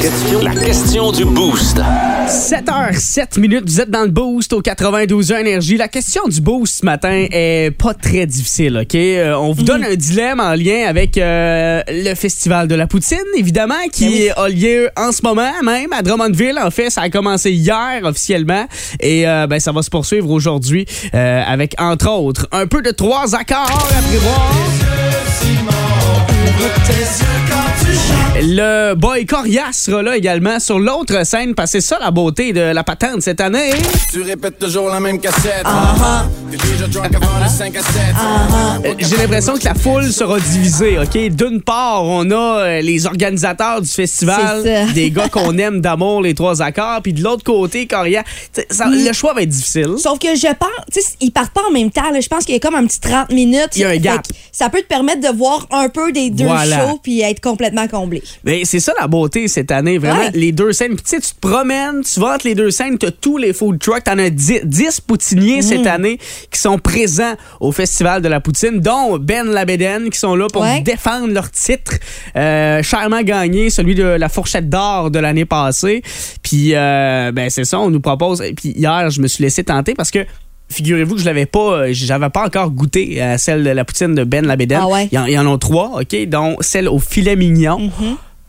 Question, la question du boost. 7h07 minutes, vous êtes dans le boost au 92 énergie. La question du boost ce matin est pas très difficile, OK? Euh, on vous donne un dilemme en lien avec euh, le Festival de la Poutine, évidemment, qui a lieu en ce moment même à Drummondville. En fait, ça a commencé hier officiellement et euh, ben, ça va se poursuivre aujourd'hui euh, avec, entre autres, un peu de trois accords à prévoir. Le boy Corias sera là également sur l'autre scène parce que c'est ça la beauté de la patente cette année. Tu répètes toujours la même cassette. 5 à 7. Euh, J'ai l'impression que la foule sera divisée, OK? D'une part, on a euh, les organisateurs du festival, des gars qu'on aime d'amour, les trois accords, puis de l'autre côté, ça- Mm. Le choix va être difficile. Sauf que je pense, tu sais, ils partent pas en même temps. là. Je pense qu'il y a comme un petit 30 minutes. Il y a un Fait gap. que Ça peut te permettre de voir un peu des deux Voilà. shows puis être complètement comblé. Mais c'est ça la beauté cette année, vraiment. Ouais. Les deux scènes. Puis tu sais, tu te promènes, tu vas entre les deux scènes, tu as tous les food trucks. T'en as 10, 10 poutiniers cette année qui sont présents au Festival de la Poutine, dont Ben Labeden qui sont là pour Ouais. défendre leur titre. Euh, chèrement gagné, celui de la fourchette d'or de l'année passée. Puis, euh, ben c'est ça, on nous propose. Et puis hier, je me suis laissé tenter parce que. Figurez-vous que je l'avais pas, euh, j'avais pas encore goûté à celle de la poutine de Ben Labeden. Ah ouais? Il y en, en a trois, OK, dont celle au filet mignon.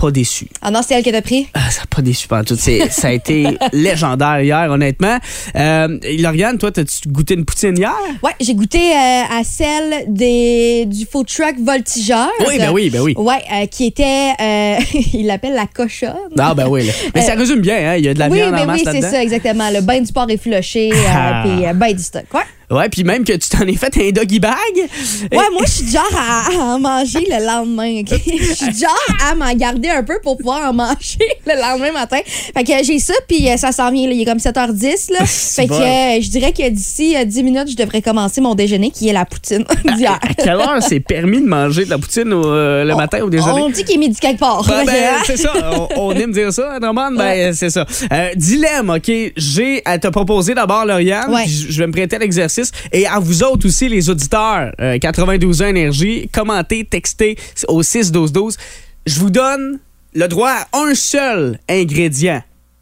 Pas déçu. Ah non, c'est elle que t'as pris? Ah, ça n'a pas déçu pas tout. Ça a été légendaire hier, honnêtement. Euh, Lauriane, toi, t'as-tu goûté une poutine hier? Ouais, j'ai goûté euh, à celle des, du food truck Voltigeur. Oui, ben oui, ben oui. Ouais, euh, qui était, euh, il l'appelle la cochonne. Ah, ben oui. là. Mais ça résume bien, hein? Il y a de la oui, viande mais en masse oui, c'est là-dedans. ça, exactement. Le bain du porc effiloché, euh, Ah. puis ben du stock. Ouais. Ouais, puis même que tu t'en es fait un doggy bag. Ouais, moi, je suis genre à, à en manger le lendemain. ok? Je suis genre à m'en garder un peu pour pouvoir en manger le lendemain matin. Fait que j'ai ça, puis euh, ça s'en vient. là. Il est comme 7h10. Là. Fait que bon. euh, je dirais que d'ici euh, 10 minutes, je devrais commencer mon déjeuner, qui est la poutine d'hier. À quelle heure c'est permis de manger de la poutine au, euh, le matin au déjeuner? On dit qu'il est midi quelque part. Ben, ben, c'est ça. On, on aime dire ça, Drummond. Ben, c'est ça. Euh, dilemme, OK? J'ai à te proposer d'abord, Lauriane. Ouais. je vais me prêter à l'exercice. Et à vous autres aussi, les auditeurs, euh, 92 ans Énergie, commentez, textez au 6-12-12. Je vous donne le droit à un seul ingrédient.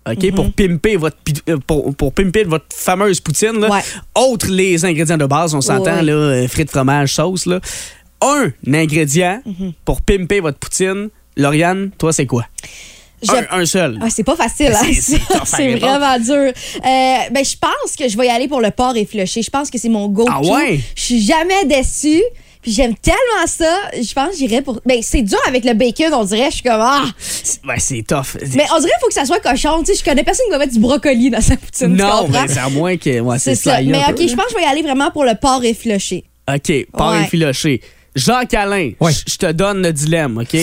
OK, pour pimper votre euh, pour, pour pimper votre fameuse poutine là. Ouais. Autre les ingrédients de base, on s'entend Ouais. là, euh, frites, fromage, sauce là. Un ingrédient pour pimper votre poutine. Lauriane, toi c'est quoi? Je- un, un seul. Ah, c'est pas facile, hein? C'est- vraiment dur. Euh, ben, je pense que je vais y aller pour le porc effiloché. Je pense que c'est mon go-to. Ah ouais? Je suis jamais déçue. Puis j'aime tellement ça. Je pense que j'irais pour. Ben, c'est dur avec le bacon, on dirait. Je suis comme. Ah! Ben, c'est tough. Mais on dirait qu'il faut que ça soit cochon. Tu sais, je connais personne qui va mettre du brocoli dans sa poutine. non, mais c'est à moins que. Ouais, c'est ça. Mais OK, je pense que je vais y aller vraiment pour le porc effiloché. OK, pas Ouais. effiloché. Jacques-Alain, Ouais. je je te donne le dilemme, OK?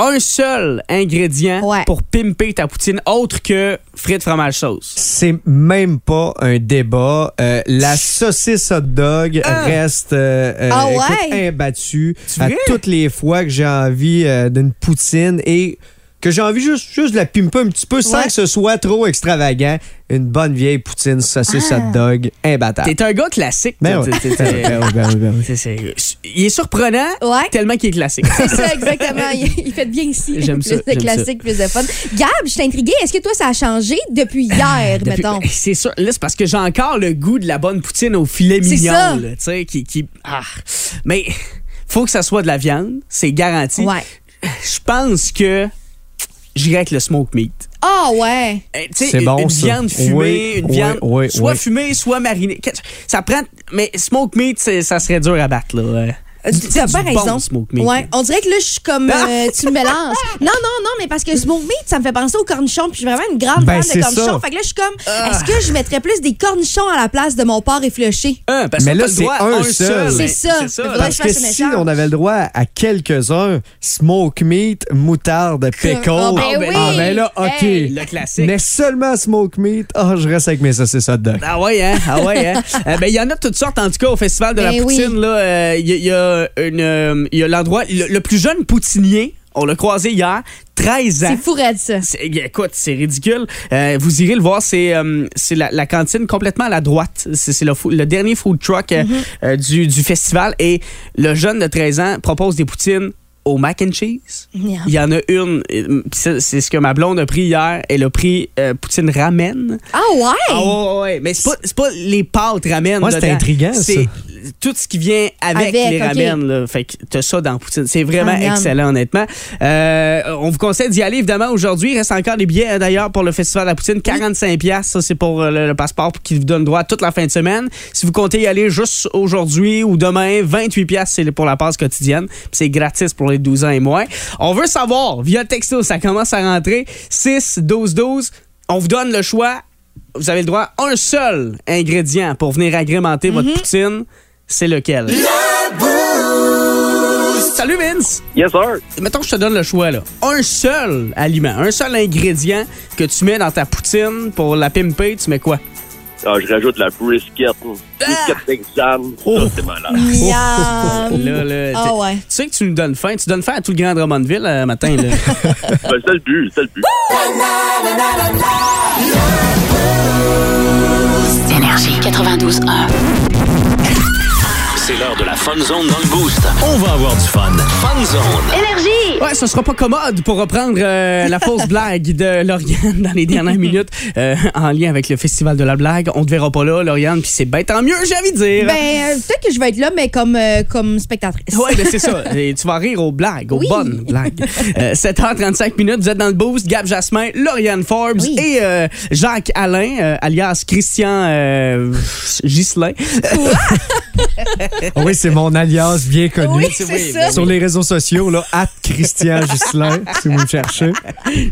Un seul ingrédient Ouais. pour pimper ta poutine autre que frites, fromage, sauce. C'est même pas un débat. Euh, la saucisse hot dog Ah. reste euh, euh, Ah écoute, ouais? imbattue à toutes les fois que j'ai envie euh, d'une poutine et que j'ai envie juste, juste de la pimper un petit peu sans Ouais. que ce soit trop extravagant. Une bonne vieille poutine saucisse Ah. hot dog imbattable. T'es un gars classique. Ben ouais. Il est surprenant Ouais. tellement qu'il est classique. C'est ça, exactement. Il, il fait bien ici. J'aime plus ça, de j'aime classique, plus de fun. Gab, je suis intriguée. Est-ce que toi, ça a changé depuis hier, Depuis- mettons? C'est sûr. Là, c'est parce que j'ai encore le goût de la bonne poutine au filet C'est mignon. ça. Tu sais, qui, qui- ah. Mais faut que ça soit de la viande. C'est garanti. Ouais. Je pense que j'irai avec le smoke meat. Ah, ouais. Euh, C'est une, bon, une ça. viande fumée, Oui, une viande oui, soit oui. fumée, soit marinée. Ça prend. Mais smoke meat, c'est- ça serait dur à battre, là. Ouais. Euh, Du- Tu as du pas bon raison. smoke meat, ouais, on dirait que là, je suis comme. euh, tu me mélanges. Non, non, non, mais parce que smoke meat, ça me fait penser aux cornichons. Puis je suis vraiment une grande Ben, fan de cornichons. ça. Fait que là, je suis comme. Est-ce que je mettrais plus des cornichons à la place de mon porc effiloché? Un, parce Mais que là, c'est un un seul. seul. C'est ça. C'est ça. Parce que si on avait le droit à quelques-uns, smoke meat, moutarde, pickle. Ah, ben oui. Ah, ben là, OK. Hey. Le classique. Mais seulement smoke meat, ah, je reste avec mes saucisses hot dog. Ah ouais, hein? Ah ouais, hein? Euh, ben, il y en a de toutes sortes, en tout cas, au Festival de la Ben oui. Poutine. là, euh, Il y, a- a une, euh, il y a l'endroit, le, le plus jeune poutinier On l'a croisé hier, 13 ans. C'est fou, raide, ça. C'est- Écoute, c'est ridicule. Euh, vous irez le voir, c'est euh, c'est la, la cantine complètement à la droite. C'est le, dernier food truck euh, euh, du, du festival. Et le jeune de 13 ans propose des poutines au mac and cheese. Yeah. Il y en a une, euh, c'est ce que ma blonde a pris hier. Elle a pris euh, poutine ramen. Ah ouais? Ah ouais, ouais, mais c'est pas, c'est pas les pâtes ramen. Ouais, c'est intriguant, ça. Tout ce qui vient avec, Avec, les ramen. Là. Fait que t'as ça dans poutine. C'est vraiment Ah, excellent, honnêtement. Euh, on vous conseille d'y aller, évidemment, aujourd'hui. Il reste encore des billets, hein, d'ailleurs, pour le Festival de la Poutine. 45 pièces Ça, c'est pour euh, le, le passeport qui vous donne droit toute la fin de semaine. Si vous comptez y aller juste aujourd'hui ou demain, 28 pièces c'est pour la passe quotidienne. C'est gratis pour les 12 ans et moins. On veut savoir, via texto, ça commence à rentrer. 6, 12, 12. On vous donne le choix vous avez le droit à un seul ingrédient pour venir agrémenter votre poutine. C'est lequel? Salut Vince! Yes, sir. Mettons que je te donne le choix, là. Un seul aliment, un seul ingrédient que tu mets dans ta poutine pour la pimper, tu mets quoi? Ah, je rajoute la brisket. Brisket texane. Oh. Ça, c'est malade. Miam. Là, là, Ah ouais. Tu sais que tu nous donnes faim. Tu donnes faim à tout le Grand Drummondville euh, matin. Là. Ben, c'est le but, c'est le but. Énergie 92.1. C'est l'heure de la Fun Zone dans le Boost. On va avoir du fun. Fun Zone. Énergie! Ouais, ce sera pas commode pour reprendre euh, la fausse blague de Lauriane dans les dernières minutes euh, en lien avec le Festival de la blague. On te verra pas là, Lauriane, puis c'est bien tant mieux, j'ai envie de dire. Ben, euh, peut-être que je vais être là, mais comme, euh, comme spectatrice. Ouais, ben c'est ça. Et tu vas rire aux blagues, aux Oui. bonnes blagues. Euh, 7h35 minutes, vous êtes dans le boost. Gab Jasmin, Lauriane Forbes Oui. et euh, Jacques Alain, euh, alias Christian euh. Ah oui, c'est mon alias bien connu. Oui, c'est- ça. ben Sur les réseaux sociaux, là, at Christian Ghislain, si vous me cherchez.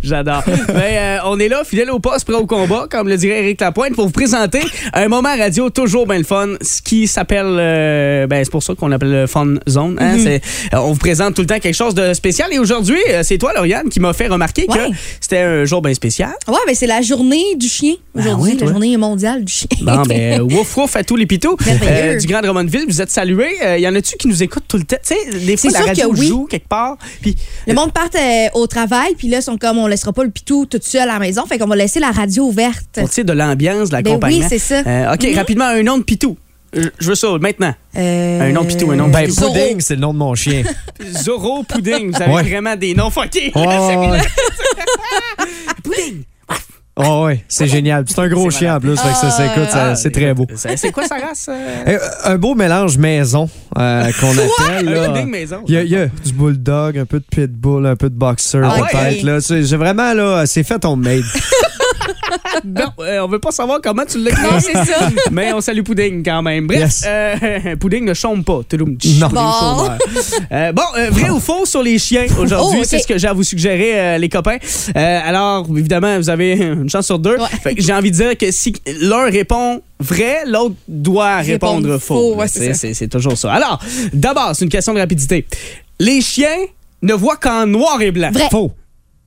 J'adore. Mais euh, on est là, fidèle au poste, prêt au combat, comme le dirait Eric Lapointe, pour vous présenter un moment radio toujours bien le fun, ce qui s'appelle, euh, ben c'est pour ça qu'on l'appelle le Fun Zone. hein. C'est- euh, on vous présente tout le temps quelque chose de spécial. Et aujourd'hui, euh, c'est toi, Lauriane, qui m'a fait remarquer Ouais. que c'était un jour bien spécial. Ouais, ben c'est la journée du chien aujourd'hui, ouais, toi? la journée mondiale du chien. Bon, ben, wouf wouf à tous les pitous euh, du Grand Drummondville. Vous êtes salués. Il y en a-tu qui nous écoutent tout le temps? Tu sais, des fois, C'est la radio que oui. joue quelque part. Puis, Le monde part euh, au travail, puis là, ils sont comme, on laissera pas le pitou tout seul à la maison, fait qu'on va laisser la radio ouverte. pour, tu sais, de l'ambiance, de Ben l'accompagnement. oui, c'est ça. Euh, OK, Mhm. rapidement, un nom de pitou. Je je veux ça maintenant. Euh, Un nom de pitou, un nom de Ben, pitou. Zorro. Pudding, c'est le nom de mon chien. Zorro Pudding. Vous avez Ouais. vraiment des noms fuckés. Oh. Pudding. Oh, ouais, c'est génial. C'est un gros chien en plus, fait que ça, ça, écoute, ça- Ah, c'est très beau. C'est quoi sa race? euh? Euh, Un beau mélange maison euh, qu'on appelle. Là. maison. Il y, a, il y a du bulldog, un peu de pitbull, un peu de boxer Ah ouais? peut-être. j'ai vraiment là, c'est fait on made. Non, euh, on veut pas savoir comment tu l'as créé. Non, c'est ça. Mais on salue Pudding quand même. Bref, Yes. euh, Pudding ne chôme pas. Touloum, tch, Non. Bon. Euh, bon, euh, vrai ou faux sur les chiens aujourd'hui, Oh, ok. c'est ce que j'ai à vous suggérer, euh, les copains. Euh, alors, évidemment, vous avez une chance sur deux. Ouais. J'ai envie de dire que si l'un répond vrai, l'autre doit répondre, Répondre faux. faux, ouais, c'est ça. c'est c'est toujours ça. Alors, d'abord, c'est une question de rapidité. Les chiens ne voient qu'en noir et blanc. Vrai. Faux.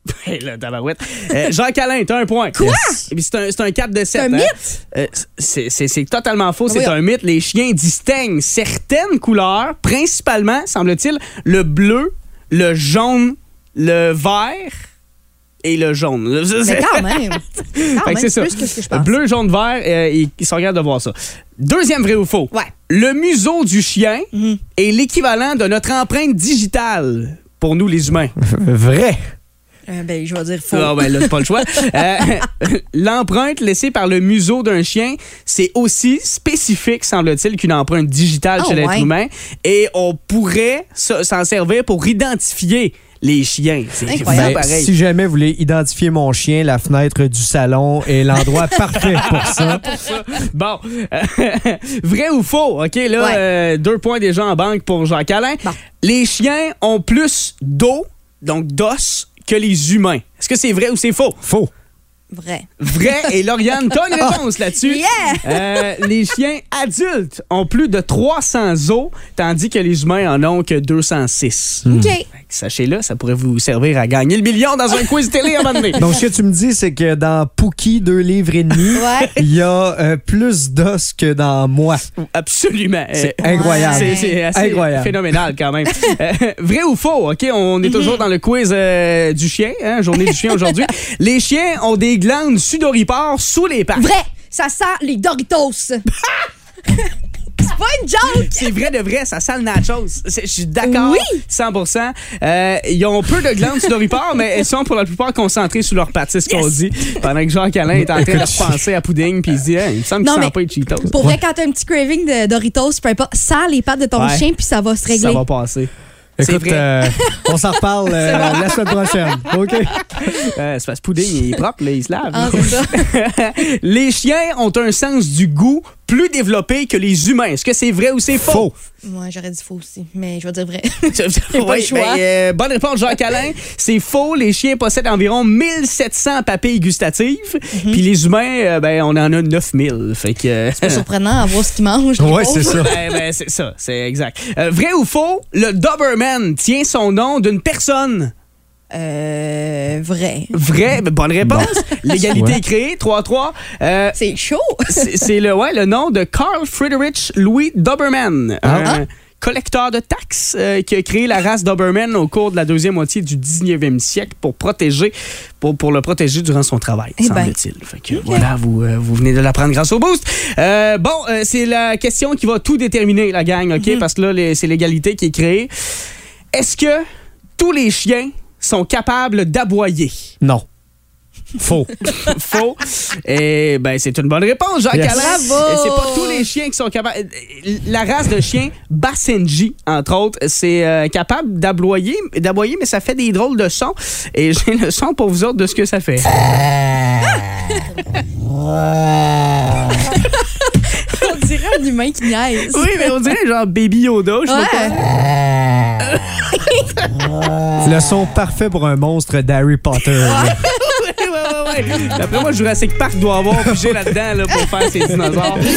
Hey, là, tabarouette. Euh, Jean Calin, t'as un point. Quoi? C'est un, c'est un 4 de 7. C'est un mythe? Euh, c'est- c'est c'est totalement faux. C'est Voyons. un mythe. Les chiens distinguent certaines couleurs, principalement, semble-t-il, le bleu, le jaune, le vert et le jaune. Mais quand même. C'est ça. plus que ce que je pense. Bleu, jaune, vert, euh, ils, ils sont regardes de voir ça. Deuxième vrai ou faux? Ouais. Le museau du chien Mhm. est l'équivalent de notre empreinte digitale pour nous, les humains. Vrai. Euh, ben, je vais dire faux. Ah ben là, c'est pas le choix. Euh, L'empreinte laissée par le museau d'un chien, c'est aussi spécifique, semble-t-il, qu'une empreinte digitale chez l'être ouais. humain. Et on pourrait s'en servir pour identifier les chiens. C'est Incroyable. Ben, pareil. si jamais vous voulez identifier mon chien, la fenêtre du salon est l'endroit parfait pour ça. Bon, euh, vrai ou faux? OK, là, Ouais. euh, deux points déjà en banque pour Jacques Alain. Bon. Les chiens ont plus d'eau, donc d'os, que les humains. Est-ce que c'est vrai ou c'est faux? Faux. Vrai. Vrai. Et Lauriane, t'as une réponse là-dessus. Yeah! Euh, les chiens adultes ont plus de 300 os, tandis que les humains en ont que 206. OK. Fait que Sachez-le, ça pourrait vous servir à gagner le million dans un quiz télé à un moment donné. Donc, ce que tu me dis, c'est que dans Pookie, deux livres et demi, Ouais. il y a euh, plus d'os que dans moi. Absolument. C'est Euh, incroyable. C'est, c'est assez Incroyable. phénoménal quand même. Euh, vrai ou faux, OK? On est toujours dans le quiz euh, du chien, hein, journée du chien aujourd'hui. Les chiens ont des glandes sudoripares sous les pattes. Vrai. Ça sent les Doritos. C'est pas une joke. C'est vrai de vrai, ça sent le nachos. Je suis d'accord. Oui. 100 Euh, Ils ont peu de glandes sudoripares, mais elles sont pour la plupart concentrées sur leurs pattes. C'est ce qu'on dit. Pendant que Jacques Alain est en train de repenser à Pudding, puis il se dit, Hey, il me semble qu'il sent pas les Cheetos. Pour vrai, quand t'as un petit craving de Doritos, peu importe, sers les pattes de ton Ouais. chien puis ça va se régler. Ça va passer. Écoute, vrai. euh, on s'en reparle euh, la semaine prochaine. OK? Euh, c'est parce que Pudding, il est propre, là, il se lave. Ah, ça. les chiens ont un sens du goût plus développé que les humains. Est-ce que c'est vrai ou c'est faux? Faux? Moi, j'aurais dit faux aussi, mais je vais dire vrai. Oui, pas le choix. ben, euh, bonne réponse, Jacques Alain. C'est faux. Les chiens possèdent environ 1700 papilles gustatives. Mhm. Puis les humains, euh, ben, on en a 9000. Fait que. euh, C'est pas surprenant à voir ce qu'ils mangent. pauvres. c'est ça. ben, ben, c'est ça, c'est exact. Euh, vrai ou faux, le Doberman tient son nom d'une personne. Euh, vrai. Vrai, ben, bonne réponse. L'égalité Ouais. est créée, 3-3. Euh, C'est chaud. c'est le, ouais, le nom de Carl Friedrich Louis Doberman, un collecteur de taxes euh, qui a créé la race Doberman au cours de la deuxième moitié du 19e siècle pour protéger, pour, pour le protéger durant son travail, Eh ben. semble-t-il. Fait que voilà, vous, euh, vous venez de l'apprendre grâce au boost. Euh, bon, euh, c'est la question qui va tout déterminer, la gang, OK? Parce que là, c'est l'égalité qui est créée. Est-ce que tous les chiens sont capables d'aboyer? Non. Faux. Faux. Et ben c'est une bonne réponse, Jacques Yes. Bravo. Et C'est pas tous les chiens qui sont capables. La race de chien Basenji, entre autres, c'est euh, capable d'aboyer, d'aboyer, mais ça fait des drôles de sons. Et j'ai le son pour vous autres de ce que ça fait. On dirait un humain qui niaise. Oui, mais on dirait genre Baby Yoda, je sais pas. Le son parfait pour un monstre d'Harry Potter. là. Ouais, ouais, ouais, ouais. D'après moi, Jurassic Park doit avoir pigé là-dedans là, pour faire ses dinosaures.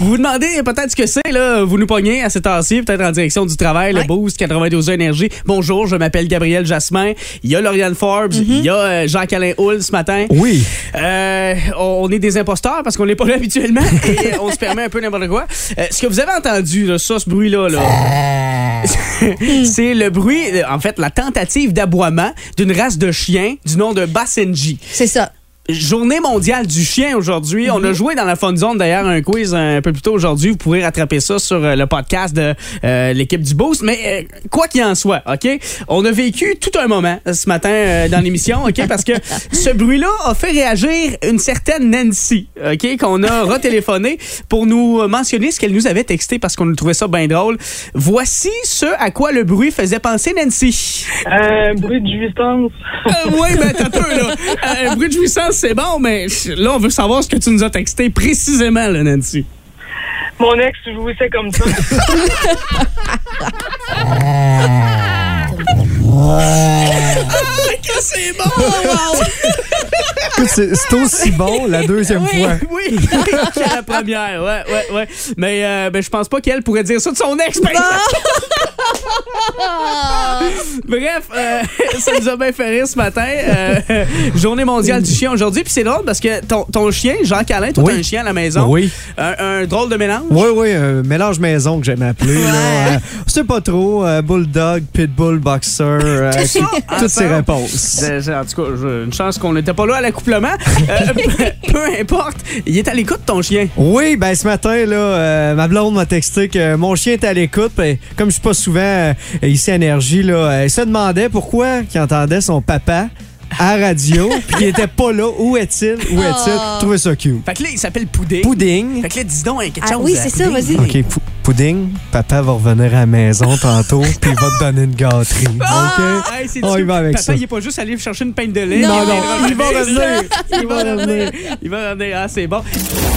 vous vous demandez peut-être ce que c'est, là. Vous nous pognez à cette heure-ci, peut-être en direction du travail, le. Boost 92 Énergie. Bonjour, je m'appelle Gabriel Jasmin. Il y a Lauriane Forbes, il y a euh, Jacques-Alain Hull ce matin. Oui. Euh, on est des imposteurs parce qu'on n'est pas là habituellement et on se permet un peu n'importe quoi. Euh, ce que vous avez entendu, là, ça, ce bruit-là, là, c'est le bruit, euh, en fait, la tentative d'aboiement d'une race de chiens du nom de Basenji. C'est ça. Journée mondiale du chien aujourd'hui. On a joué dans la Fun Zone d'ailleurs un quiz un peu plus tôt aujourd'hui. Vous pourrez rattraper ça sur euh, le podcast de euh, l'équipe du Boost. Mais euh, quoi qu'il en soit, OK? On a vécu tout un moment ce matin euh, dans l'émission, OK? Parce que ce bruit-là a fait réagir une certaine Nancy, OK? Qu'on a retéléphoné pour nous mentionner ce qu'elle nous avait texté parce qu'on nous trouvait ça bien drôle. Voici ce à quoi le bruit faisait penser Nancy. Un bruit de jouissance. Euh, oui, ben t'as peu, là. Euh, bruit de jouissance, c'est bon, mais là, on veut savoir ce que tu nous as texté précisément, là, Nancy. Mon ex jouissait comme ça. que c'est bon! Écoute, C'est aussi bon la deuxième fois. Oui, c'est la première, ouais, ouais, ouais. Mais euh, ben, je pense pas qu'elle pourrait dire ça de son ex. Bref, euh, ça nous a bien fait rire ce matin. Euh, journée mondiale du chien aujourd'hui. Puis c'est drôle parce que ton, ton chien, Jean-Calin, toi, Oui. t'as un chien à la maison. Oui. Un, un drôle de mélange. Oui, oui, un mélange maison que j'aime appeler. là. Euh, c'est pas trop. euh, bulldog, pitbull, boxer. euh, Tout ça toutes ces réponses. Ben, En tout cas, une chance qu'on n'était pas là à l'accouplement. Euh, peu, importe. Il est à l'écoute, ton chien. Oui, ben ce matin, là, euh, ma blonde m'a texté que mon chien est à l'écoute. puis Comme je suis pas souvent euh, ici à Énergie, là, elle se demandait pourquoi il entendait son papa à la radio, puis il était pas là. Où est-il? Où est-il? Oh. Je trouvais ça cute. Fait que là, il s'appelle Pudding. Pudding. Fait que là, dis donc hein, quelque Ah chose. oui, c'est ça, Pudding. vas-y. OK, Pou- Pudding, papa va revenir à la maison tantôt, puis il va te donner une gâterie. OK? Ah! Hey, c'est On y sûr. va avec Papa, ça. il est pas juste allé chercher une peine de lait. Non, non, il va revenir. Il va revenir. Il va revenir. Ah, c'est bon.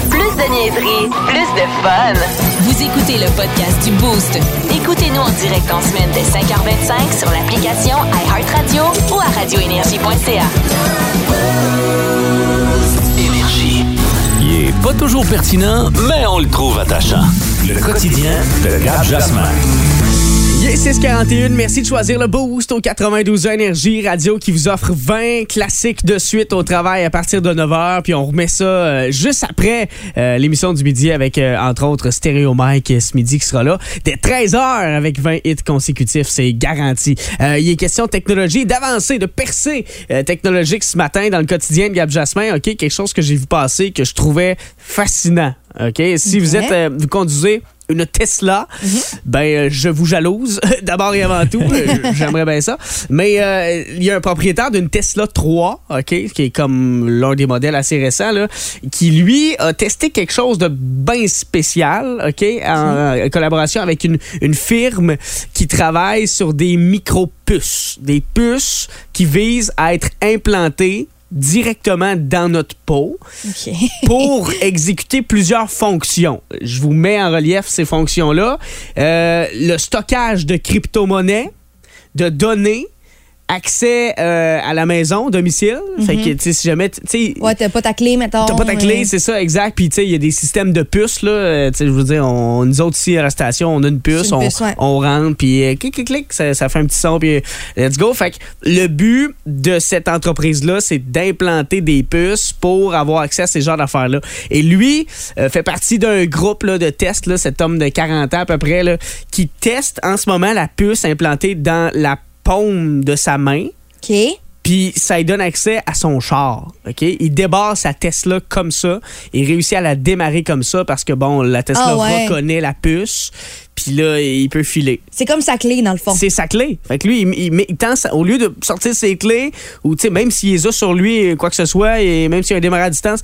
Plus de niaiserie, plus de fun. Vous écoutez le podcast du Boost. Écoutez Écoutez-nous en direct en semaine dès 5h25 sur l'application iHeartRadio ou à radioénergie.ca. Énergie. Il est pas toujours pertinent, mais on le trouve attachant. Le quotidien de Gab Jasmin. Yeah, 641, merci de choisir le Boost au 92 Énergie Radio qui vous offre 20 classiques de suite au travail à partir de 9h. Puis on remet ça euh, juste après euh, l'émission du midi avec, euh, entre autres, Stéréo Mike euh, ce midi qui sera là. Dès 13h avec 20 hits consécutifs, c'est garanti. Euh, il est question de technologie, d'avancer, de percer euh, technologique ce matin dans le quotidien de Gab Jasmin. OK, quelque chose que j'ai vu passer que je trouvais fascinant. OK, si vous êtes, euh, vous conduisez une Tesla, ben euh, je vous jalouse d'abord et avant tout. Euh, J'aimerais bien ça. Mais euh, il y a un propriétaire d'une Tesla 3, OK, qui est comme l'un des modèles assez récents, là, qui lui a testé quelque chose de bien spécial, OK, en, en collaboration avec une, une firme qui travaille sur des micro-puces. Des puces qui visent à être implantées directement dans notre peau pour exécuter plusieurs fonctions. Je vous mets en relief ces fonctions-là. Euh, le stockage de crypto-monnaies, de données, accès euh, à la maison, domicile. Fait que, tu sais, si jamais, tu sais, Ouais, t'as pas ta clé, mettons. T'as pas ta clé, euh, c'est ça, exact. Puis, tu sais, il y a des systèmes de puces, là. Euh, Tu sais, je veux dire, on, nous autres ici à la station, on a une puce, une on, puce, ouais. on rentre, puis euh, clic, clic, clic, ça, ça fait un petit son, puis let's go. Fait que le but de cette entreprise-là, c'est d'implanter des puces pour avoir accès à ces genres d'affaires-là. Et lui euh, fait partie d'un groupe là, de tests, là, cet homme de 40 ans à peu près, là, qui teste en ce moment la puce implantée dans la paume de sa main. OK. Puis ça lui donne accès à son char. OK? Il débarre sa Tesla comme ça. Il réussit à la démarrer comme ça parce que, bon, la Tesla Ah ouais. reconnaît la puce. Puis là, il peut filer. C'est comme sa clé, dans le fond. C'est sa clé. Fait que lui, il, il il tend sa- au lieu de sortir ses clés, ou tu sais, même s'il les a sur lui, quoi que ce soit, et même s'il y a un démarrage à distance,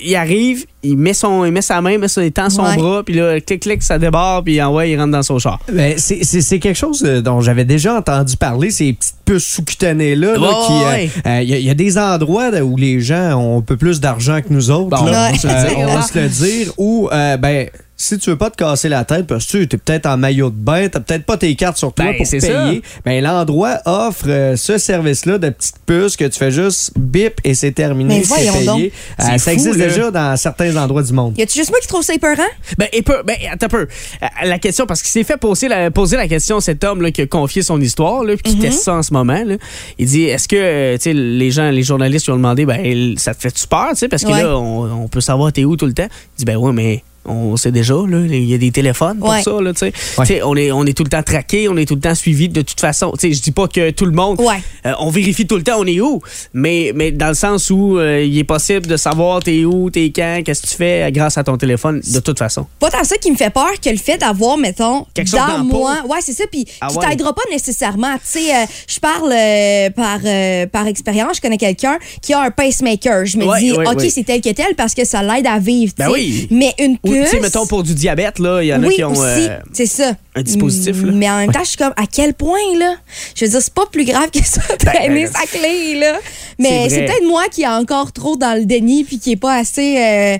il arrive, il met, son, il met sa main, il met son- il tend son Ouais. bras, puis là, clic, clic, ça débarre, puis envoie, il rentre dans son char. Ben, c'est- c'est c'est quelque chose euh, dont j'avais déjà entendu parler, ces petites puces sous-cutanées-là. là, Ouais, qui, euh, ouais. euh, Il y, a- il y a des endroits où les gens ont un peu plus d'argent que nous autres. Bon, là. on va se le Euh, dire, on va se le dire. Ou, euh, ben, si tu veux pas te casser la tête parce que tu es peut-être en maillot de bain, t'as peut-être pas tes cartes sur toi Ben, pour payer, ben, l'endroit offre euh, ce service-là de petites puces que tu fais juste bip et c'est terminé, Mais c'est voyons payé. donc. Euh, ça fou, existe là. déjà dans certains endroits du monde. Y a-tu juste moi qui trouve ça épeurant? Ben, et peu, ben, attends un peu. Euh, La question, parce qu'il s'est fait poser la, poser la question, cet homme là, qui a confié son histoire, là, puis qui teste ça en ce moment. Là. Il dit est-ce que tu sais, les gens, les journalistes lui ont demandé ben, ça te fait-tu peur tu sais, Parce que Ouais. là, on, on peut savoir t'es où tout le temps? Il dit ben oui, mais. On sait déjà, là, il y a des téléphones pour Ouais. ça, là. Ouais. On est, on est tout le temps traqué, on est tout le temps suivi de toute façon. Tu sais, je dis pas que tout le monde, Ouais. euh, on vérifie tout le temps on est où, mais, mais dans le sens où euh, il est possible de savoir t'es où, t'es quand, qu'est-ce que tu fais euh, grâce à ton téléphone, de toute façon. Pas tant ça qui me fait peur que le fait d'avoir, mettons, Quelque chose dans moi. peau. Ouais, c'est ça. Puis Ah qui ouais. t'aidera pas nécessairement. Tu sais, euh, je parle euh, par, euh, par expérience. Je connais quelqu'un qui a un pacemaker. Je me Ouais, dis, ouais, OK, ouais. c'est tel que tel parce que ça l'aide à vivre. Ben oui. Mais une Tu sais, mettons, pour du diabète, là, il y en a qui ont. aussi, euh, c'est ça. un dispositif, là. Mais en même temps, je suis comme, à quel point, là? Je veux dire, c'est pas plus grave que ça, traîner ben, sa clé, là. Mais c'est peut-être moi qui est encore trop dans le déni puis qui est pas assez euh,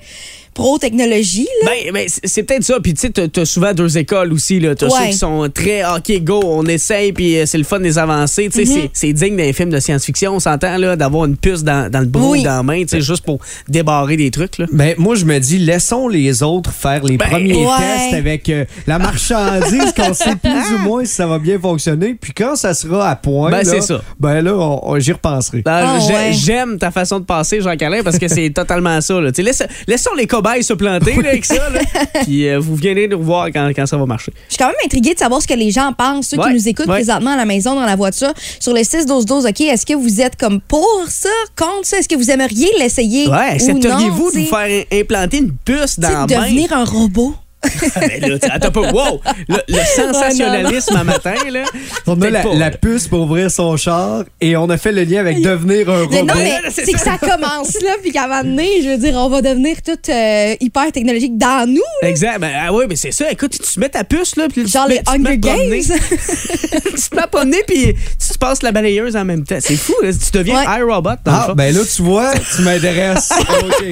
pro-technologie, là? Ben, ben, c'est- peut-être ça. Puis, tu sais, t'as- souvent deux écoles aussi. Là. T'as Ouais. ceux qui sont très, OK, go, on essaye, puis euh, c'est le fun des avancées. Tu sais, Mm-hmm. c'est- c'est digne d'un film de science-fiction, on s'entend, là, d'avoir une puce dans, dans le bras Oui. ou dans la main, tu sais, juste pour débarrer des trucs, là. Ben, moi, je me dis, laissons les autres faire les Ben, premiers ouais. tests avec euh, la marchandise, qu'on sait plus ou moins si ça va bien fonctionner. Puis quand ça sera à point, Ben, là, c'est ça. ben là, on- on- j'y repenserai. Ah, Ah, ouais. J'aime ta façon de passer, Jean-Calin, parce que c'est totalement ça. Là. Laisse, laissons les cobayes se planter là, avec ça. Là. Puis euh, vous viendrez nous voir quand, quand ça va marcher. Je suis quand même intriguée de savoir ce que les gens pensent, ceux Ouais, qui nous écoutent ouais. présentement à la maison, dans la voiture, sur le 6-12-12. OK, est-ce que vous êtes comme pour ça, contre ça? Est-ce que vous aimeriez l'essayer? Ouais, ou accepteriez-vous non, de vous faire implanter une puce dans la main? devenir un robot? Ah, ben là, attends un peu. Wow! Le, le sensationnalisme à matin, là. On a la, pas, puce pour ouvrir son char et on a fait le lien avec devenir un Mais robot. non, mais c'est que ça commence là, puis qu'à un moment donné, je veux dire, on va devenir tout euh, hyper technologique dans nous. là. Exact. Ben, ah oui, mais c'est ça. Écoute, tu te mets ta puce, là, puis tu Genre te mets- les tu te mets Hunger. Games. tu te mets à promener, puis tu te passes la balayeuse en même temps. C'est fou, là. Tu deviens Ouais. iRobot, dans le Ah, ben là, tu vois, tu m'intéresses. OK,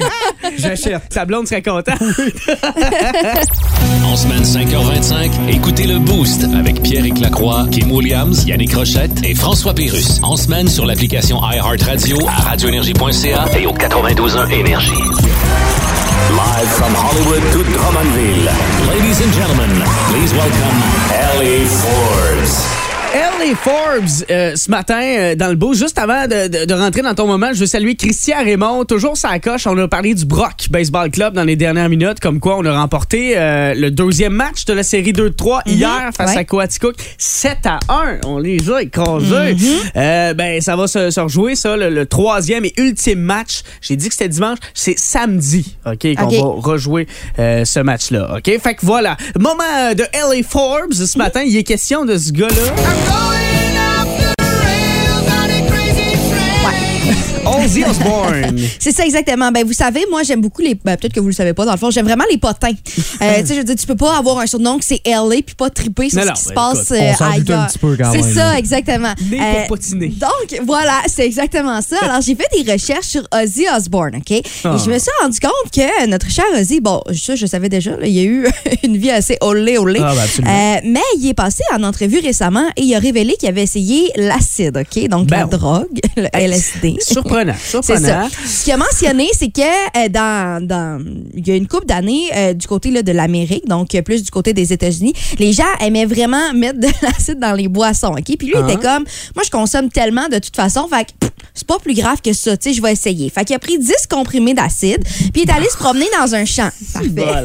j'achète. Sa blonde serait contente. En semaine 5h25, écoutez le Boost avec Pierre Lacroix, Kim Williams, Yannick Rochette et François Pérus. En semaine sur l'application iHeartRadio à radioénergie.ca et au 92.1 Énergie. Live from Hollywood to Drummondville. Ladies and gentlemen, please welcome Ellie Forbes. Ellie Forbes, euh, ce matin, euh, dans le beau, juste avant de, de- de rentrer dans ton moment, je veux saluer Christian Raymond, toujours sa coche. On a parlé du Brock Baseball Club dans les dernières minutes, comme quoi on a remporté euh, le deuxième match de la série 2-3 hier face ouais. à Coaticook. 7 à 1, on les a écrasés. Euh, ben, ça va se, se rejouer, ça, le, le troisième et ultime match. J'ai dit que c'était dimanche, c'est samedi, OK, qu'on va rejouer euh, ce match-là, OK? Fait que voilà, moment de Ellie Forbes ce matin, il est question de ce gars-là. going Ozzy Osbourne. C'est ça exactement. Ben vous savez, moi j'aime beaucoup les. Ben, peut-être que vous le savez pas dans le fond. J'aime vraiment les potins. Euh, tu sais, je veux dire, tu peux pas avoir un surnom que c'est LA puis pas triper sur Non, ce non, qui se ben, passe euh, ailleurs. C'est ça, là. exactement. Né pour patiner. Donc voilà, c'est exactement ça. Alors j'ai fait des recherches sur Ozzy Osbourne, ok? Et Ah. je me suis rendu compte que notre cher Ozzy, bon, ça je savais déjà, là, il a eu une vie assez olé olé. Ah, ben. Euh, mais il est passé en entrevue récemment et il a révélé qu'il avait essayé l'acide, ok, donc Ben la drogue, le LSD. Surprenant, Surprenant. ça. Ce qu'il a mentionné, c'est que euh, dans, dans il y a une couple d'années euh, du côté là, de l'Amérique, donc euh, plus du côté des États-Unis, les gens aimaient vraiment mettre de l'acide dans les boissons, ok? Puis lui il Ah. était comme, moi je consomme tellement de toute façon, fait c'est pas plus grave que ça, tu sais, je vais essayer. Fait qu'il a pris 10 comprimés d'acide, puis il est allé se promener dans un champ. Parfait. Voilà.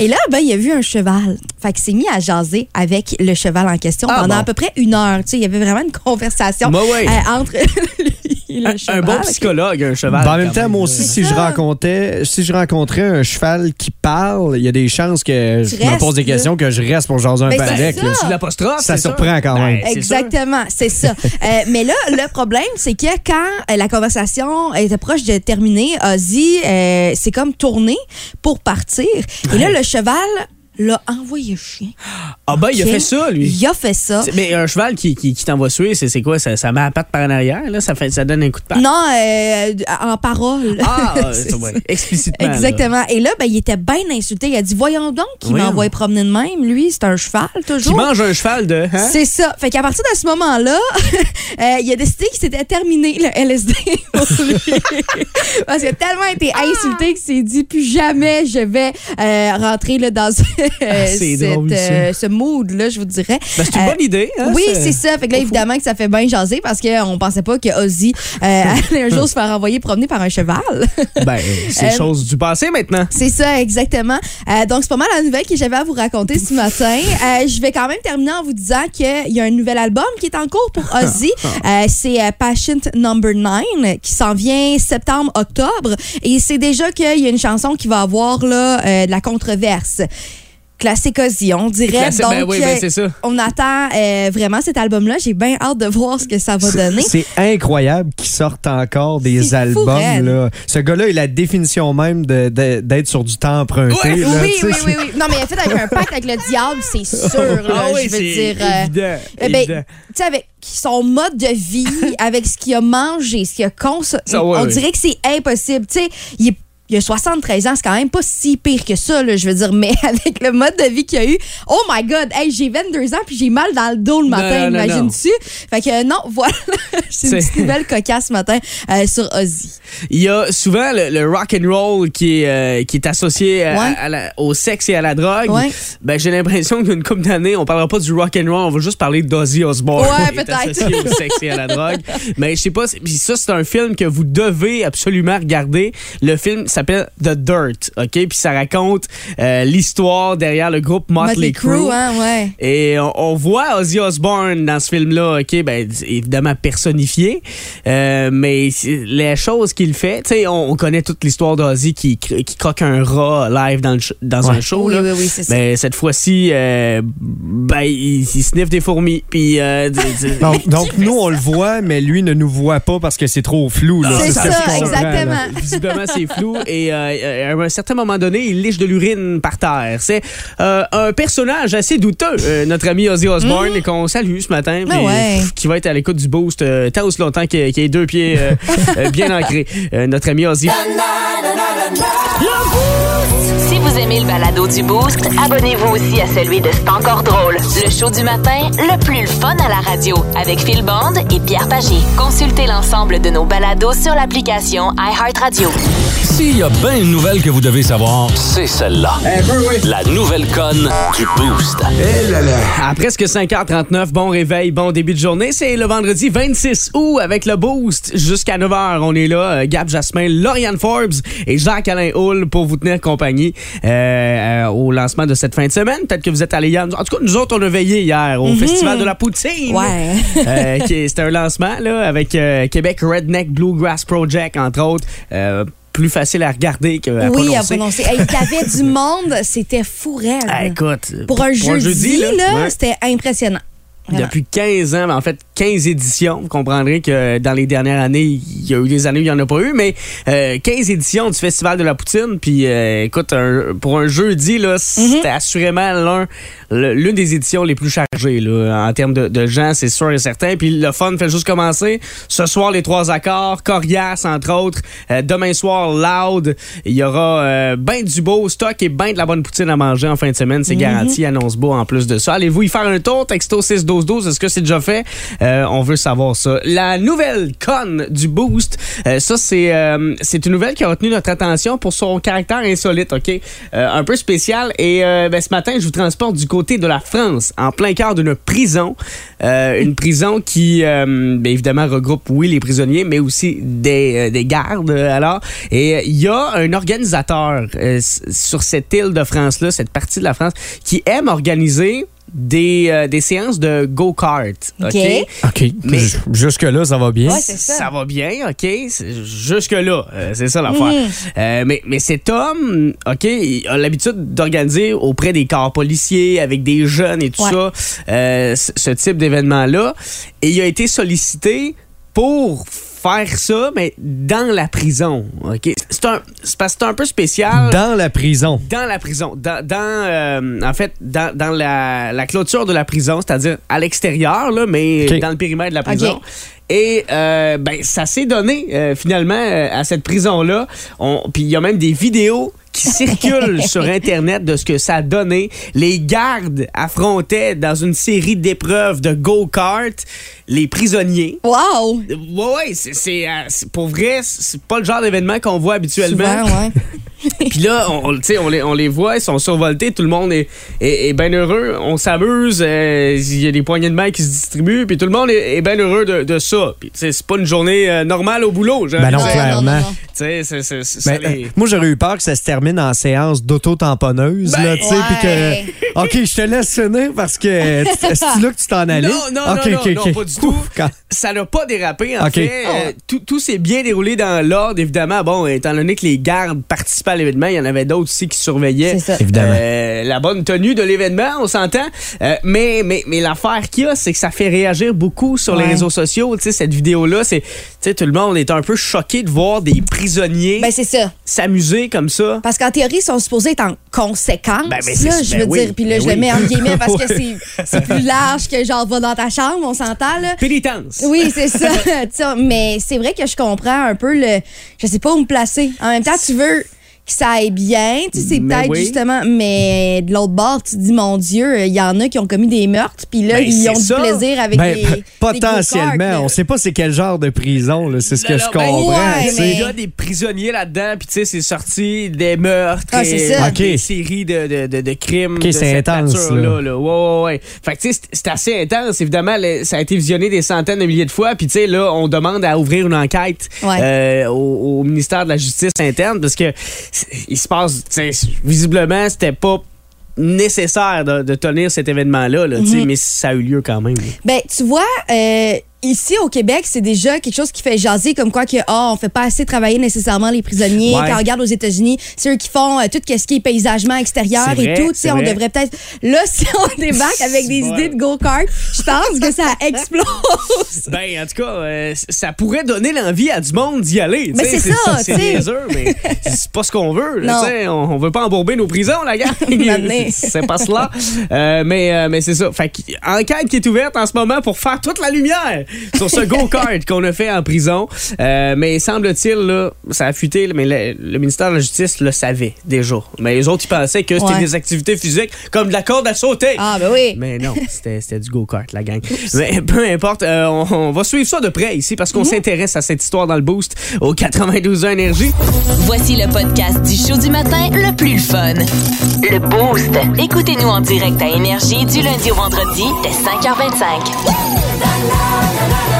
Et là, ben, il a vu un cheval. Fait qu'il s'est mis à jaser avec le cheval en question Ah, pendant bon? à peu près une heure. Tu sais, il y avait vraiment une conversation Ben ouais. euh, entre lui et le Un, bon psychologue, un cheval. Ben, en même temps, moi aussi, si je, rencontrais, si je rencontrais un cheval qui parle, il y a des chances que je me pose des là. questions, que je reste pour jaser un Ben, peu c'est. C'est l'apostrophe. Ça c'est surprend quand même. Ben, c'est. Exactement, c'est ça. Euh, mais là, le problème, c'est que quand euh, la conversation était proche de terminer, Ozzy euh, s'est comme tourné pour partir. Et là, le cheval l'a envoyé chien. Ah ben, il a fait ça, lui. Il a fait ça. Mais un cheval qui, qui, qui t'envoie suer, c'est quoi? Ça, ça met la patte par en arrière, là? Ça, fait, ça donne un coup de patte? Non, euh, en parole. Ah, C'est ouais, explicitement. là. Exactement. Et là, ben, il était bien insulté. Il a dit Voyons donc, il m'a envoyé promener de même. Lui, c'est un cheval, toujours. mange un cheval de. Hein? C'est ça. Fait qu'à partir de ce moment-là, euh, il a décidé qu'il s'était terminé le LSD pour lui. Parce qu'il a tellement été insulté qu'il s'est dit plus jamais je vais euh, rentrer là, dans c'est cette, drôle, ça. euh, ce mood-là, je vous dirais. Ben, c'est une Euh, bonne idée. Hein? oui, c'est ça. Fait que là, évidemment, que ça fait bien jaser parce qu'on pensait pas que Ozzy euh, allait un jour se faire envoyer promener par un cheval. Ben, c'est chose du passé maintenant. C'est ça, exactement. Donc, c'est pas mal la nouvelle que j'avais à vous raconter ce matin. Je vais quand même terminer en vous disant qu'il y a un nouvel album qui est en cours pour Ozzy. Euh, c'est Patient Number 9 qui s'en vient septembre-octobre. Et c'est déjà qu'il y a une chanson qui va avoir là, euh, de la controverse. Classique Ozzy, on dirait. Classique, Donc, ben oui, ben c'est ça. on attend euh, vraiment cet album-là. J'ai bien hâte de voir ce que ça va donner. C'est incroyable qu'il sorte encore des albums. Là. Ce gars-là est la définition même de- de- d'être sur du temps emprunté. Ouais, là, oui, oui, oui, oui. Non, mais il a fait avec un pacte avec le diable, c'est sûr. là, Ah oui, je veux c'est dire. euh, évident. Eh ben, évident. tu sais, avec son mode de vie, avec ce qu'il a mangé, ce qu'il a consommé, Ça, ouais, on dirait que c'est impossible. Tu sais, il est il a 73 ans, c'est quand même pas si pire que ça, là, je veux dire, mais avec le mode de vie qu'il a eu, oh my God, hey, j'ai 22 ans puis j'ai mal dans le dos le matin, imagines-tu? Fait que euh, non, voilà, c'est une petite nouvelle cocasse ce matin euh, sur Ozzy. Il y a souvent le, le rock and roll qui est, euh, qui est associé à- Ouais. à la- au sexe et à la drogue. Ouais. Ben, j'ai l'impression qu'une couple d'années, on parlera pas du rock and roll, on va juste parler d'Ozzy Osbourne. Ouais, peut-être. associé au sexe et à la drogue. Mais je sais pas, ça c'est un film que vous devez absolument regarder. Le film s'appelle The Dirt, OK? Puis ça raconte euh, l'histoire derrière le groupe Motley, Motley Crue. Hein, ouais. Et on, on voit Ozzy Osbourne dans ce film-là, OK, ben, évidemment personnifié, euh, mais les choses qu'il fait, tu sais, on, on connaît toute l'histoire d'Ozzy qui, qui croque un rat live dans, le dans un show. Oui, là. oui, oui, c'est ça. Mais cette fois-ci, euh, ben, il, il sniffe des fourmis. Puis, euh, Donc, donc, nous, on le voit, mais lui ne nous voit pas parce que c'est trop flou. là. C'est ça, là. exactement. Visiblement, c'est flou. Et euh, à un certain moment donné, il liche de l'urine par terre. C'est euh, un personnage assez douteux, euh, notre ami Ozzy Osbourne, et qu'on salue ce matin, Ben ouais. pff, qui va être à l'écoute du boost euh, tant aussi longtemps qu'il qu'il ait deux pieds euh, euh, bien ancrés. Euh, notre ami Ozzy. Si vous aimez le balado du Boost, abonnez-vous aussi à celui de C'est encore drôle. Le show du matin, le plus fun à la radio, avec Phil Bond et Pierre Pagé. Consultez l'ensemble de nos balados sur l'application iHeartRadio. S'il y a bien une nouvelle que vous devez savoir, c'est celle-là. La nouvelle conne du Boost. À presque 5h39, bon réveil, bon début de journée. C'est le vendredi 26 août avec le Boost. Jusqu'à 9h, on est là. Euh, Gab Jasmin, Lauriane Forbes et Jacques-Alain Hull pour vous tenir compagnie euh, euh, au lancement de cette fin de semaine. Peut-être que vous êtes allés hier. En tout cas, nous autres, on a veillé hier au Festival de la Poutine. Ouais. Euh, C'était un lancement là, avec euh, Québec Redneck Bluegrass Project, entre autres. Plus facile à regarder qu'à oui, à prononcer. Hey, Il y avait du monde, c'était fou raide. Ah, écoute, Pour un jeudi, là, ouais. c'était impressionnant. Depuis 15 ans, mais en fait 15 éditions. Vous comprendrez que dans les dernières années, il y a eu des années où il n'y en a pas eu, mais euh, 15 éditions du Festival de la Poutine. Puis euh, écoute, un- pour un jeudi, là, c'était assurément l'un, l'une des éditions les plus chargées là, en termes de, de gens, c'est sûr et certain. Puis le fun fait juste commencer. Ce soir, les trois accords, Corias, entre autres. Euh, demain soir, Loud. Il y aura euh, ben du beau stock et ben de la bonne poutine à manger en fin de semaine. C'est garanti, annonce beau en plus de ça. Allez-vous y faire un tour? Texto 61212, est-ce que c'est déjà fait? Euh, on veut savoir ça. La nouvelle conne du Boost, euh, ça, c'est euh, c'est une nouvelle qui a retenu notre attention pour son caractère insolite, OK? Un peu spécial. Et ben, ce matin, je vous transporte du côté de la France, en plein cœur d'une prison. Une prison qui, ben, évidemment, regroupe, oui, les prisonniers, mais aussi des, des gardes, alors. Et il y a un organisateur sur cette île de France-là, cette partie de la France, qui aime organiser des, euh, des séances de go-kart. OK. OK? Mais- Jusque-là, ça va bien. Ouais, c'est ça. Ça va bien, OK? Jusque-là, euh, c'est ça l'affaire. Euh, mais, mais cet homme, OK, il a l'habitude d'organiser auprès des corps policiers, avec des jeunes et tout Ouais. ça, euh, ce ce type d'événement-là. Et il a été sollicité pour faire ça, mais dans la prison. OK? C'est un, c'est parce que c'est un peu spécial. Dans la prison. Dans la prison, dans, dans, euh, en fait, dans, dans la, la clôture de la prison, c'est-à-dire à l'extérieur, là, mais dans le périmètre de la prison. Et euh, ben, ça s'est donné euh, finalement euh, à cette prison-là. On- Puis il y a même des vidéos qui circulent sur Internet de ce que ça a donné. Les gardes affrontaient dans une série d'épreuves de go-kart les prisonniers. Wow! Ouais, ouais, c'est- pour vrai, c'est pas le genre d'événement qu'on voit habituellement. Souvent, ouais. Puis là, on, on- les, on les voit, ils sont survoltés, tout le monde est, est, est bien heureux, on s'amuse, euh, il y a des poignées de main qui se distribuent, puis tout le monde est, est bien heureux de, de ça. Puis tu sais, c'est pas une journée euh, normale au boulot, Ben non, clairement. non, non. Ben, moi, j'aurais eu peur que ça se termine en séance d'auto-tamponneuse, Ben, là, tu sais, puis que... OK, je te laisse finir parce que c'est là que tu t'en allais? Non, non, OK, non, OK, non, OK. pas du tout. Ouf, quand- Ça n'a pas dérapé, en. Euh, tout, tout s'est bien déroulé dans l'ordre, évidemment. Bon, étant donné que les gardes participaient à l'événement, il y en avait d'autres aussi qui surveillaient. Ça. Évidemment. Euh, la bonne tenue de l'événement, on s'entend. Euh, mais mais, mais l'affaire qu'il y a, c'est que ça fait réagir beaucoup sur les réseaux sociaux. Tu sais, cette vidéo-là, c'est, tu sais, tout le monde est un peu choqué de voir des prisonniers Ben, c'est ça. s'amuser comme ça. Parce qu'en théorie, ils sont supposés être en conséquence. Ben, ben, là, je ben veux oui, dire, puis là, ben je oui. le mets en guillemets parce que c'est- c'est plus large que genre va dans ta chambre, on s'entend, là. Pénitence. Oui, c'est ça. Mais c'est vrai que je comprends un peu le. Je sais pas où me placer. En même temps, tu veux que ça aille bien. Tu sais, c'est peut-être oui. justement. Mais de l'autre bord, tu te dis, mon Dieu, il y en a qui ont commis des meurtres, puis là, Ben, ils ont ça. du plaisir avec Ben, les potentiellement. On sait pas c'est quel genre de prison, là, c'est ce que je ben, comprends. ouais, mais- Il y a des prisonniers là-dedans, puis tu sais, c'est sorti des meurtres, Ah, et c'est ça. des Ok. séries de, de, de, de crimes. Ok, de c'est intense, là. là. Ouais, ouais, ouais. Fait que tu sais, c'est- c'est assez intense. Évidemment, ça a été visionné des centaines de milliers de fois, puis tu sais, là, on demande à ouvrir une enquête Ouais. euh, au, au ministère de la Justice interne, parce que il se passe, visiblement, c'était pas nécessaire de, de tenir cet événement-là, là, Mhm. mais ça a eu lieu quand même. Ben, tu vois, euh, ici au Québec, c'est déjà quelque chose qui fait jaser comme quoi que oh, on fait pas assez travailler nécessairement les prisonniers. Ouais. Quand on regarde aux États-Unis, c'est eux qui font euh, tout ce qui est paysagement extérieur et tout. Tu c'est sais, on vrai. devrait peut-être là si on débarque avec des idées de go-kart, je pense que ça explose. Ben, en tout cas, euh, ça pourrait donner l'envie à du monde d'y aller. Ben, tu sais, c'est ça, C'est mais c'est pas ce qu'on veut. là, On, on veut pas embourber nos prisons, la. Mané. c'est pas cela. Euh, mais mais c'est ça. Fait enquête qui est ouverte en ce moment pour faire toute la lumière sur ce go-kart qu'on a fait en prison. Euh, mais semble-t-il, ça a fuité, mais le, le ministère de la Justice le savait déjà. Mais les autres, ils pensaient que c'était Ouais. des activités physiques comme de la corde à sauter. Ah ben oui. Mais non, c'était c'était du go-kart, la gang. Mais peu importe, euh, on, on va suivre ça de près ici parce qu'on Mhm. s'intéresse à cette histoire dans le boost au 92 énergie. Voici le podcast du show du matin le plus fun. Le Boost. Écoutez-nous en direct à Énergie du lundi au vendredi dès 5h25. la la